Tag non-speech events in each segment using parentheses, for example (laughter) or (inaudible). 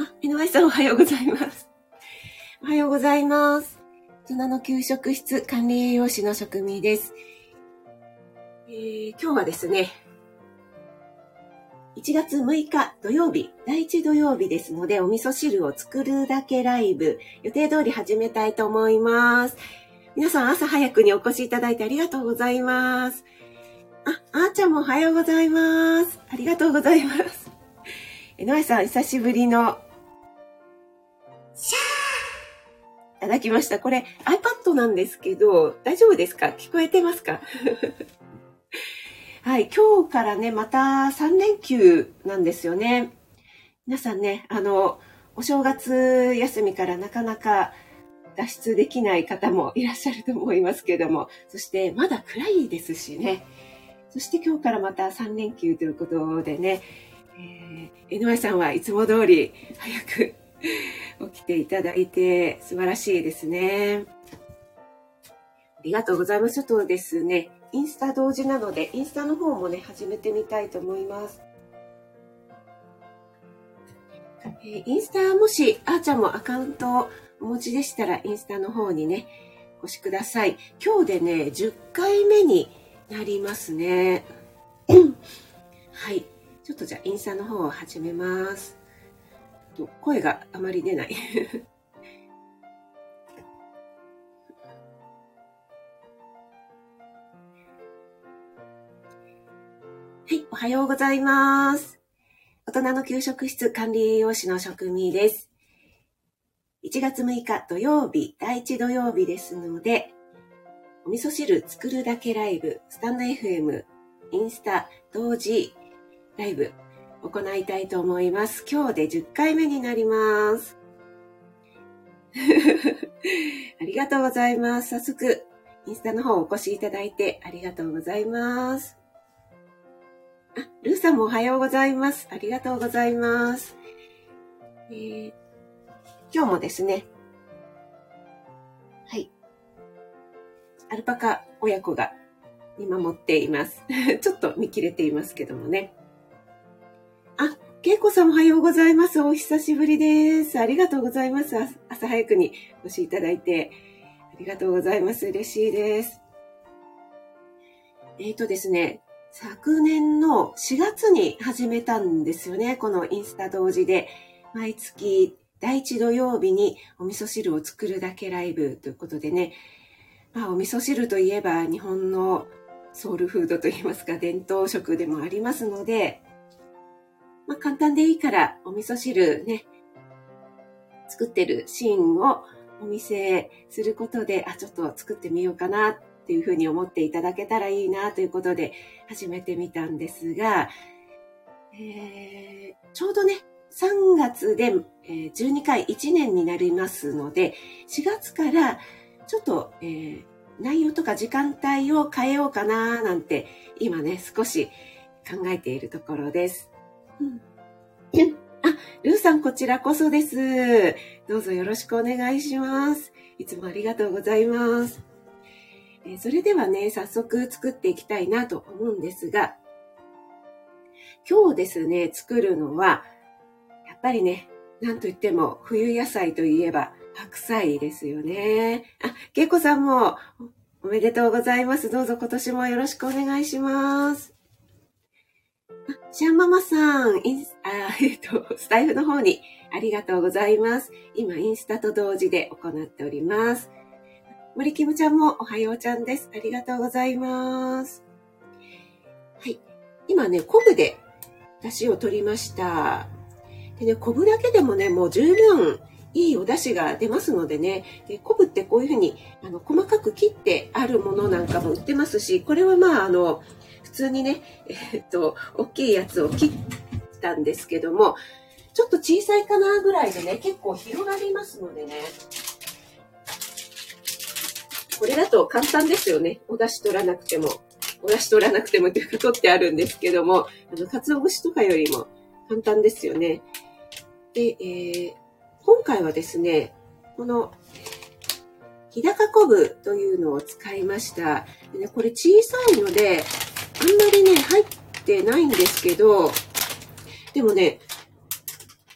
あ、井上さんおはようございます。おはようございます。大人の給食室管理栄養士の職味です。えー、今日はですね、1月6日土曜日、第1土曜日ですので、お味噌汁を作るだけライブ、予定通り始めたいと思います。皆さん朝早くにお越しいただいてありがとうございます。あ、あーちゃんもおはようございます。ありがとうございます。えのえさん、久しぶりのいただきました。これ iPad なんですけど、大丈夫ですか？聞こえてますか？(laughs) はい、今日からね、また3連休なんですよね。皆さんね、あの、お正月休みからなかなか脱出できない方もいらっしゃると思いますけども、そしてまだ暗いですしね。そして今日からまた3連休ということでね、えー、江上さんはいつも通り早く (laughs) 起きていただいて素晴らしいですね。ありがとうございます。ちょっとですね、インスタ同時なので、インスタの方もね、始めてみたいと思います。えー、インスタもし、あーちゃんもアカウントをお持ちでしたら、インスタの方にね、お越しください。今日でね、10回目になりますね。(clears throat) はい。ちょっとじゃあインスタの方を始めます。声があまり出ない。(laughs) はい、おはようございます。大人の給食室管理栄養士の職味です。1月6日土曜日、第1土曜日ですので、お味噌汁作るだけライブ、スタンド FM、インスタ、同時ライブ行いたいと思います。今日で10回目になります。(laughs) ありがとうございます。早速、インスタの方お越しいただいてありがとうございます。あ、ルーさんもおはようございます。ありがとうございます。えー、今日もですね、はい。アルパカ親子が見守っています。(laughs) ちょっと見切れていますけどもね。けいこさんおはようございます。お久しぶりです。ありがとうございます。朝早くにお越しいただいて、ありがとうございます。嬉しいです。えっ、ー、とですね、昨年の4月に始めたんですよね。このインスタ同時で。毎月第1土曜日にお味噌汁を作るだけライブということでね。まあお味噌汁といえば日本のソウルフードといいますか伝統食でもありますので、まあ、簡単でいいからお味噌汁ね、作ってるシーンをお見せすることで、あ、ちょっと作ってみようかなっていうふうに思っていただけたらいいなということで始めてみたんですが、えー、ちょうどね、3月で12回1年になりますので、4月からちょっと、えー、内容とか時間帯を変えようかななんて今ね、少し考えているところです。うん。あ、ルーさんこちらこそです。どうぞよろしくお願いします。いつもありがとうございます。えそれではね、早速作っていきたいなと思うんですが、今日ですね、作るのは、やっぱりね、なんといっても冬野菜といえば白菜ですよね。あ、けいこさんもおめでとうございます。どうぞ今年もよろしくお願いします。シャンママさん、インス、あ、(laughs) えっと、スタイフの方にありがとうございます。今、インスタと同時で行っております。森キムちゃんもおはようちゃんです。ありがとうございます。はい。今ね、昆布で出汁を取りました。でね、昆布だけでもね、もう十分いいお出汁が出ますのでね、で昆布ってこういうふうにあの細かく切ってあるものなんかも売ってますし、これはまあ、あの、普通にね、(laughs) えっと、大きいやつを切ったんですけども、ちょっと小さいかなぐらいでね、結構広がりますのでね。これだと簡単ですよね。お出汁取らなくても。お出汁取らなくても (laughs) っていうか取ってあるんですけども、あの、鰹節とかよりも簡単ですよね。で、えー、今回はですね、この、日高昆布というのを使いました。でね、これ小さいので、あんまりね、入ってないんですけど、でもね、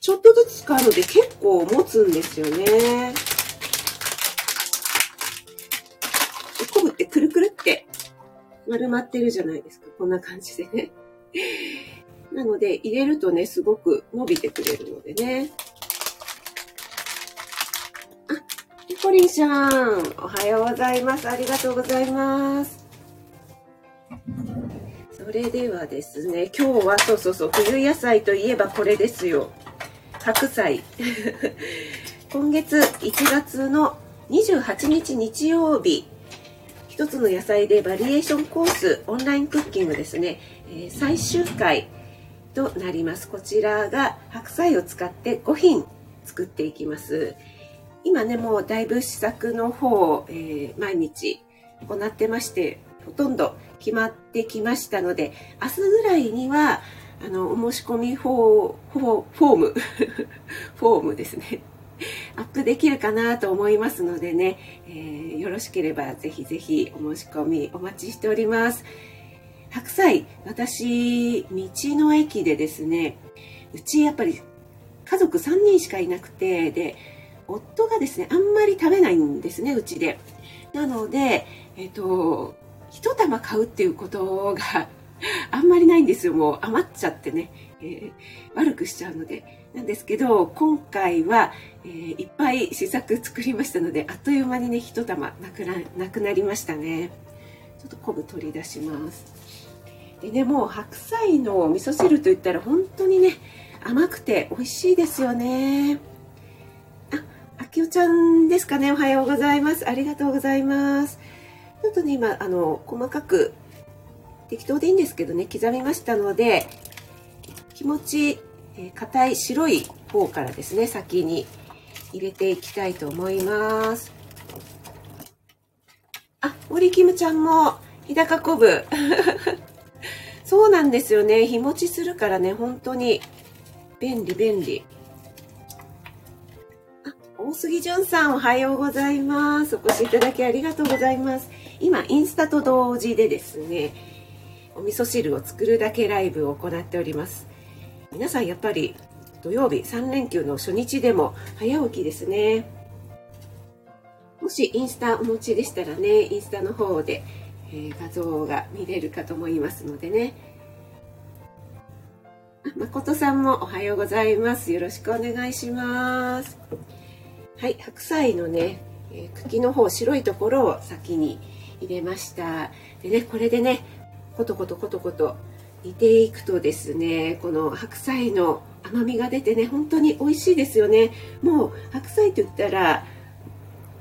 ちょっとずつ使うので結構持つんですよね。昆布ってくるくるって丸まってるじゃないですか。こんな感じでね。(laughs) なので、入れるとね、すごく伸びてくれるのでね。あ、ペコリンちゃん、おはようございます。ありがとうございます。それではですね、今日はそうそうそう、冬野菜といえばこれですよ。白菜。(laughs) 今月1月の28日日曜日、一つの野菜でバリエーションコースオンラインクッキングですね、え、最終回となりますこちらが白菜を使って5品作っていきます今ねもうだいぶ試作の方を、えー、毎日行ってましてほとんど決まってきましたので明日ぐらいにはあのお申し込みフォーフォーム (laughs) フォームですねアップできるかなと思いますのでね、えー、よろしければぜひぜひお申し込みお待ちしております。白菜、私、道の駅でですね、うちやっぱり家族3人しかいなくて、で、夫がですね、あんまり食べないんですね、うちで。なので、えっ、と、一玉買うっていうことがあんまりないんですよ。もう余っちゃってね、えー、悪くしちゃうので。なんですけど、今回は、えー、いっぱい試作作りましたので、あっという間にね、一玉なくななくなりましたね。ちょっと昆布取り出します。でね、もう白菜の味噌汁といったら本当にね、甘くて美味しいですよね。あ、あきおちゃんですかね。おはようございます。ありがとうございます。ちょっとね、今、あの、細かく、適当でいいんですけどね、刻みましたので、気持ちえ硬、い白い方からですね、先に入れていきたいと思います。あ、森キムちゃんも、日高昆布。(laughs) そうなんですよね。日持ちするからね、本当に便利便利。あ、大杉淳さんおはようございます。お越しいただきありがとうございます。今、インスタと同時でですね、お味噌汁を作るだけライブを行っております。皆さんやっぱり土曜日3連休の初日でも早起きですね。もしインスタお持ちでしたらねインスタの方で、えー、画像が見れるかと思いますのでね。誠さんもおはようございます。よろしくお願いします。はい白菜のね、えー、茎の方白いところを先に入れました。でねこれでねコトコトコトコト煮ていくとですねこの白菜の甘みが出てね本当に美味しいですよね。もう白菜と言ったら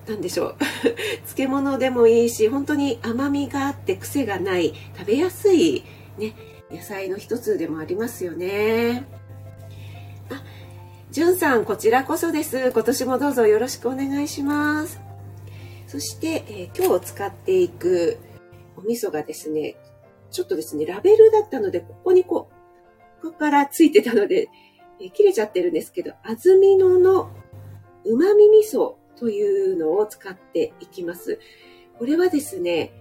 何でしょう。(laughs) 漬物でもいいし本当に甘みがあって癖がない食べやすいね野菜の一つでもありますよね。あじゅんさんこちらこそです。今年もどうぞよろしくお願いします。そして、えー、今日使っていくお味噌がですねちょっとですね、ラベルだったので、ここにこう、ここからついてたので、え切れちゃってるんですけど、安曇野の旨味味噌というのを使っていきます。これはですね、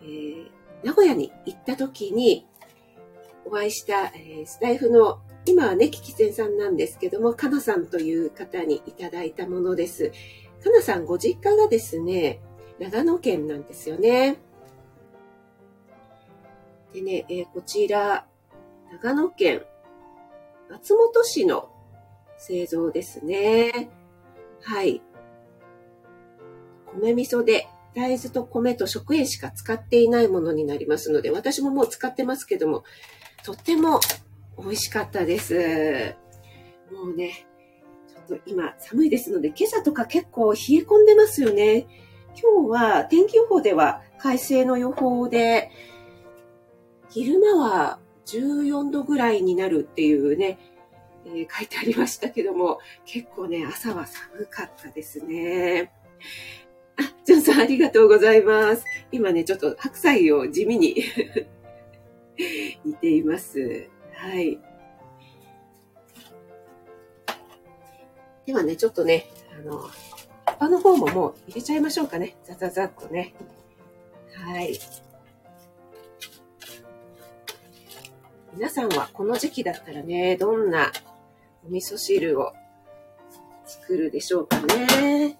えー、名古屋に行った時にお会いした、えー、スタイフの、今はね、キキセンさんなんですけども、かなさんという方にいただいたものです。かなさんご実家がですね、長野県なんですよね。でね、えー、こちら、長野県松本市の製造ですね。はい。米味噌で大豆と米と食塩しか使っていないものになりますので、私ももう使ってますけども、とっても美味しかったです。もうね、と今寒いですので、今朝とか結構冷え込んでますよね。今日は天気予報では快晴の予報で、昼間は14度ぐらいになるっていうね、えー、書いてありましたけども、結構ね、朝は寒かったですね。あ、ジョンさんありがとうございます。今ね、ちょっと白菜を地味に (laughs) 煮ています。はい。ではね、ちょっとね、あの、葉っぱの方ももう入れちゃいましょうかね。ザザザッとね。はい。皆さんはこの時期だったらね、どんなお味噌汁を作るでしょうかね。やっ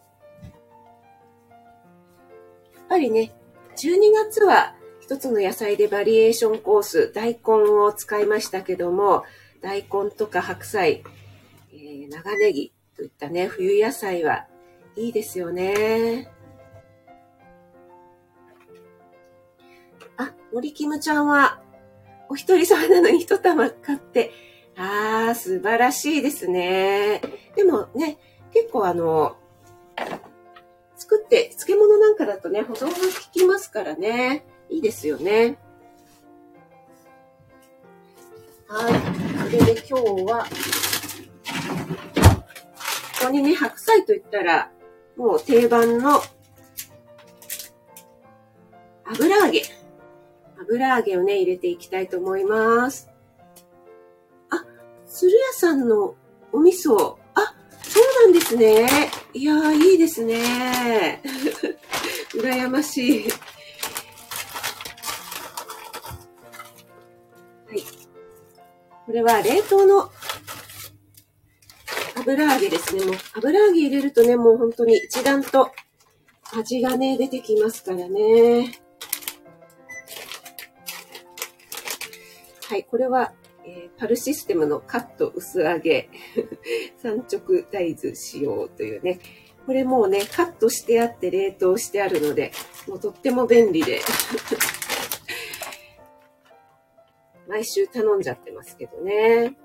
ぱりね、12月は一つの野菜でバリエーションコース、大根を使いましたけども、大根とか白菜、えー、長ネギといったね、冬野菜はいいですよね。あ、森キムちゃんは、お一人様なのに一玉買って、あー、素晴らしいですね。でもね、結構あの、作って、漬物なんかだとね、保存が効きますからね。いいですよね。はい。それで今日は、ここにね、白菜といったら、もう定番の油揚げ。油揚げをね、入れていきたいと思います。あ、鶴屋さんのお味噌。あ、そうなんですね。いやー、いいですね。(laughs) 羨ましい。これは冷凍の油揚げですね。もう油揚げ入れるとね、もう本当に一段と味がね、出てきますからね。はい、これは、えー、パルシステムのカット薄揚げ (laughs) 三直大豆使用というね、これもうね、カットしてあって冷凍してあるので、もうとっても便利で (laughs) 毎週頼んじゃってますけどね。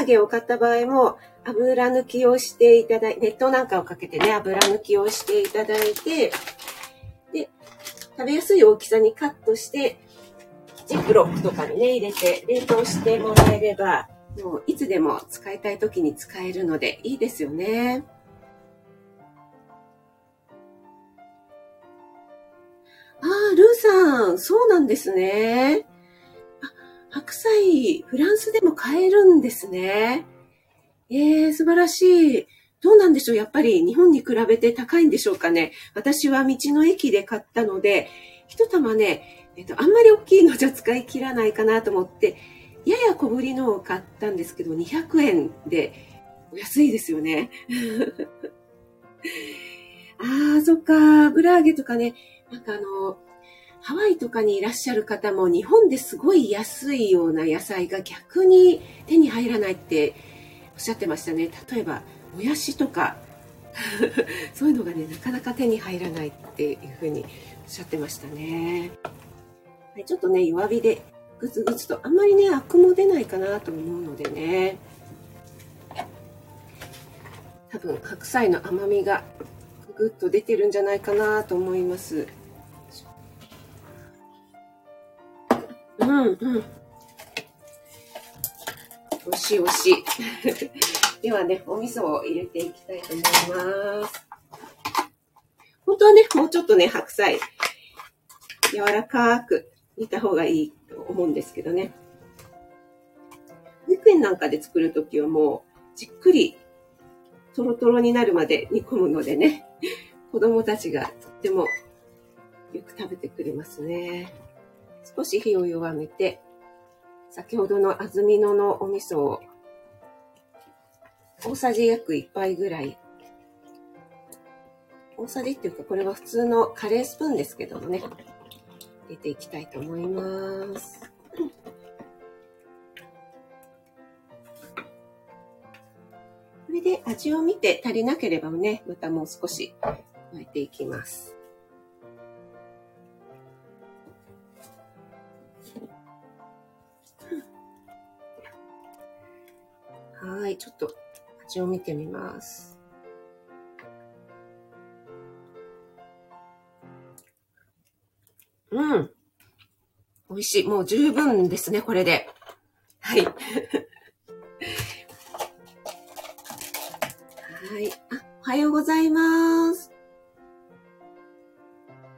揚げを買った場合も、油抜きをしていただいて、熱湯なんかをかけてね、油抜きをしていただいて、で、食べやすい大きさにカットして、ジップロックとかにね、入れて冷凍してもらえれば、もういつでも使いたい時に使えるのでいいですよね。ああ、ルーさん、そうなんですね。白菜、フランスでも買えるんですね。えー、素晴らしい。どうなんでしょう？やっぱり日本に比べて高いんでしょうかね？私は道の駅で買ったので、一玉ね、えっと、あんまり大きいのじゃ使い切らないかなと思って、やや小ぶりのを買ったんですけど、200円で、お安いですよね。(laughs) ああ、そっか。油揚げとかね、なんかあの、ハワイとかにいらっしゃる方も日本ですごい安いような野菜が逆に手に入らないっておっしゃってましたね。例えば、もやしとか、(laughs) そういうのがね、なかなか手に入らないっていうふうにおっしゃってましたね。はい、ちょっとね、弱火でグツグツと、あんまりね、アクも出ないかなと思うのでね。多分、白菜の甘みがぐっと出てるんじゃないかなと思います。うんうん。おしいおしい。(laughs) ではね、お味噌を入れていきたいと思います。本当はね、もうちょっとね、白菜、柔らかく煮た方がいいと思うんですけどね。保育園なんかで作るときはもう、じっくり、トロトロになるまで煮込むのでね、子供たちがとってもよく食べてくれますね。少し火を弱めて、先ほどの安曇野のお味噌を大さじ約1杯ぐらい。大さじっていうか、これは普通のカレースプーンですけどもね、入れていきたいと思います。これで味を見て足りなければね、またもう少し巻いていきます。はい、ちょっと味を見てみます。うん。美味しい。もう十分ですね、これで。はい。(laughs) はい。あ、おはようございます。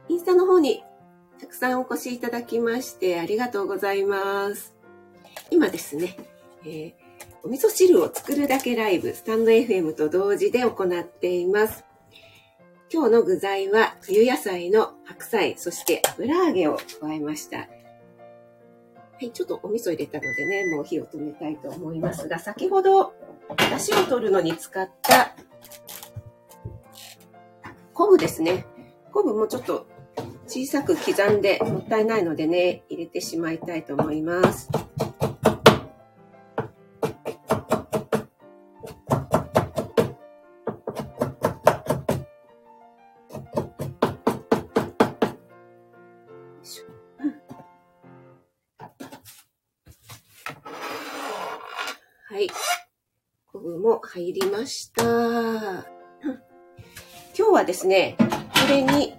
インスタの方にたくさんお越しいただきましてありがとうございます。今ですね、えー、お味噌汁を作るだけライブ、スタンド FM と同時で行っています。今日の具材は冬野菜の白菜、そして油揚げを加えました。はい、ちょっとお味噌入れたのでね、もう火を止めたいと思いますが、先ほど、出汁を取るのに使った昆布ですね。昆布もちょっと小さく刻んでもったいないのでね、入れてしまいたいと思います。入りました。今日はですね、これに、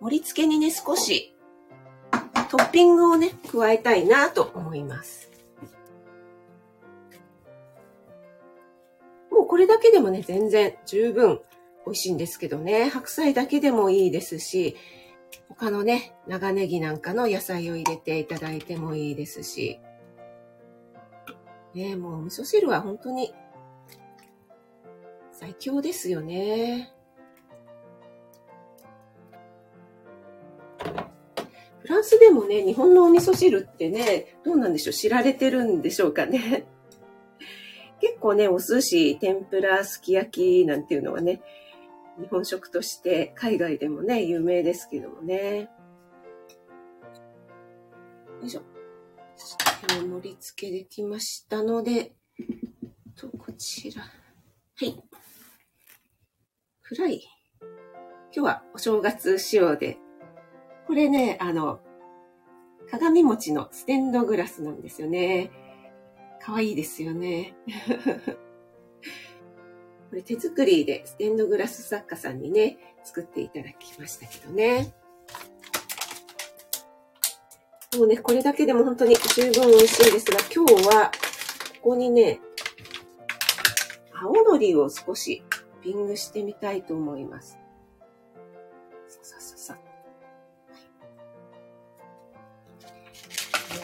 盛り付けにね、少しトッピングをね、加えたいなと思います。もうこれだけでもね、全然十分美味しいんですけどね、白菜だけでもいいですし、他のね、長ネギなんかの野菜を入れていただいてもいいですし、ねもう味噌汁は本当に最強ですよね。フランスでもね、日本のお味噌汁ってね、どうなんでしょう？知られてるんでしょうかね？(laughs) 結構ね、お寿司、天ぷら、すき焼きなんていうのはね、日本食として海外でもね、有名ですけどもね。よいしょ。盛り付けできましたので、と、こちら。はい。フライ。今日はお正月仕様で、これね、あの、鏡餅のステンドグラスなんですよね。かわいいですよね。(laughs) これ手作りでステンドグラス作家さんにね、作っていただきましたけどね。もうね、これだけでも本当に十分美味しいんですが、今日は、ここにね、青のりを少しピングしてみたいと思います。ささささ。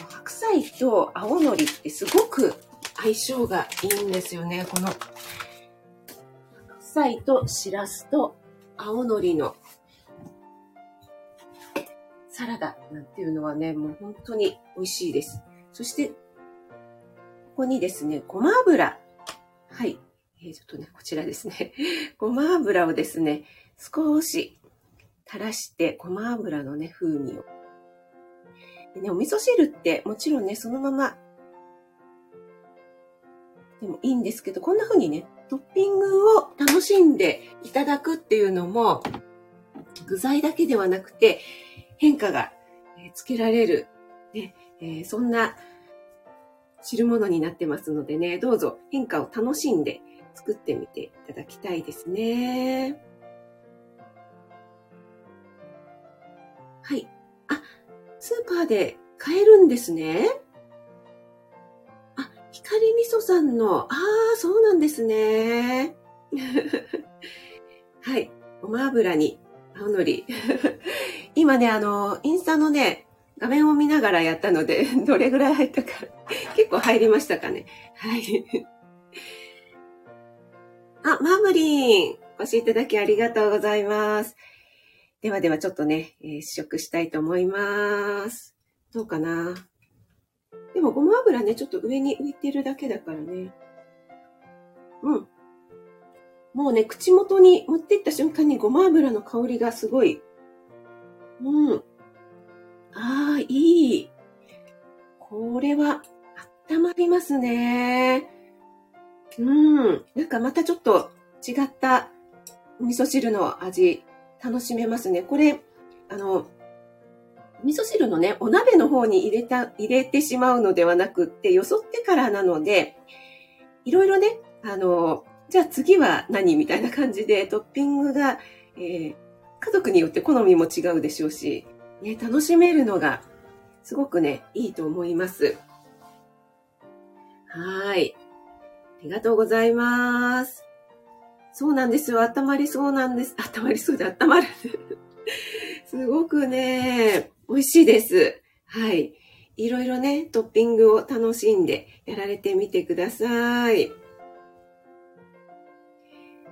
白菜と青のりってすごく相性がいいんですよね。この白菜としらすと青のりのサラダなんていうのはね、もう本当に美味しいです。そして、ここにですね、ごま油。はい。えー、ちょっとね、こちらですね。(laughs) ごま油をですね、少し垂らして、ごま油のね、風味を。でね、お味噌汁ってもちろんね、そのままでもいいんですけど、こんな風にね、トッピングを楽しんでいただくっていうのも、具材だけではなくて、変化がつけられる、ねえー、そんな汁物になってますのでね、どうぞ変化を楽しんで作ってみていただきたいですね。はい。あ、スーパーで買えるんですね。あ、光味噌さんの、ああ、そうなんですね。(laughs) はい。ごま油に青のり。(laughs) 今ね、あの、インスタのね、画面を見ながらやったので、(laughs) どれぐらい入ったか、結構入りましたかね。はい。(laughs) あ、マムリン、お越しいただきありがとうございます。ではではちょっとね、えー、試食したいと思います。どうかなでもごま油ね、ちょっと上に浮いてるだけだからね。うん。もうね、口元に持っていった瞬間にごま油の香りがすごい。うん。ああ、いい。これは、温まりますね。うん。なんかまたちょっと違った味噌汁の味、楽しめますね。これ、あの、味噌汁のね、お鍋の方に入れた、入れてしまうのではなくって、よそってからなので、いろいろね、あの、じゃあ次は何みたいな感じでトッピングが、えー、家族によって好みも違うでしょうし、ね、楽しめるのがすごくね、いいと思います。はい。ありがとうございます。そうなんですよ。温まりそうなんです。温まりそうで温まる。(laughs) すごくね、美味しいです。はい。いろいろね、トッピングを楽しんでやられてみてください。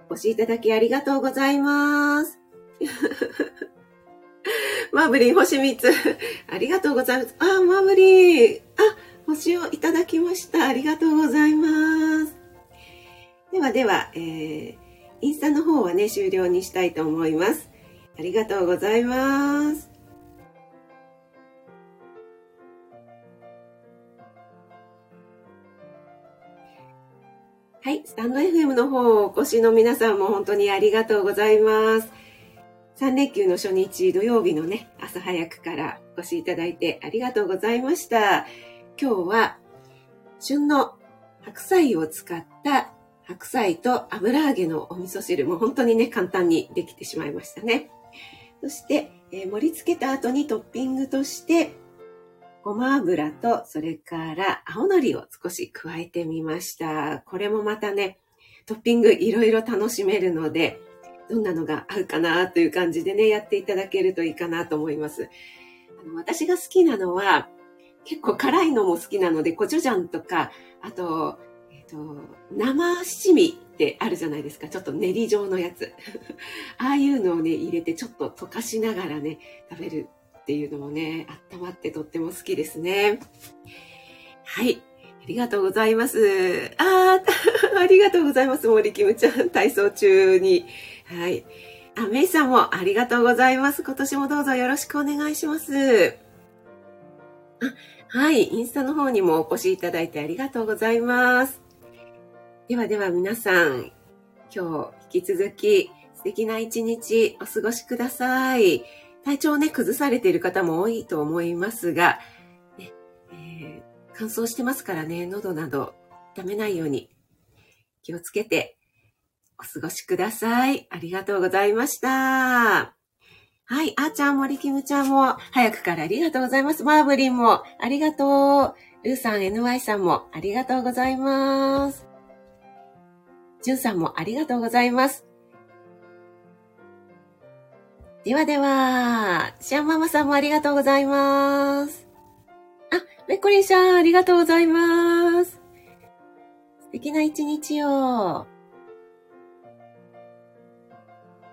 お越しいただきありがとうございます。(laughs) マーブリン星3つ。(laughs) ありがとうございます。あ、マーブリン。あ、星をいただきました。ありがとうございます。ではでは、えー、インスタの方はね、終了にしたいと思います。ありがとうございます。はい、スタンド FM の方お越しの皆さんも本当にありがとうございます。3連休の初日土曜日のね、朝早くからお越しいただいてありがとうございました。今日は旬の白菜を使った白菜と油揚げのお味噌汁も本当にね、簡単にできてしまいましたね。そして、えー、盛り付けた後にトッピングとしてごま油と、それから青のりを少し加えてみました。これもまたね、トッピングいろいろ楽しめるので、どんなのが合うかなという感じでね、やっていただけるといいかなと思います。あの私が好きなのは、結構辛いのも好きなので、コチュジャンとか、あと、えっ、ー、と、生七味ってあるじゃないですか。ちょっと練り状のやつ。(laughs) ああいうのをね、入れてちょっと溶かしながらね、食べるっていうのもね、温まってとっても好きですね。はい。ありがとうございます。あ (laughs) ありがとうございます。森キムちゃん、体操中に。はい。あ、メイさんもありがとうございます。今年もどうぞよろしくお願いします。あ、はい。インスタの方にもお越しいただいてありがとうございます。ではでは皆さん、今日引き続き素敵な一日お過ごしください。体調をね、崩されている方も多いと思いますが、ねえー、乾燥してますからね、喉などダメないように気をつけてお過ごしください。ありがとうございました。はい。あーちゃん、森キムちゃんも、早くからありがとうございます。マーブリンも、ありがとう。ルーさん、NY さんも、ありがとうございます。ジュンさんも、ありがとうございます。ではでは、シアンママさんもありがとうございます。あ、メッコリンさん、ありがとうございます。素敵な一日を。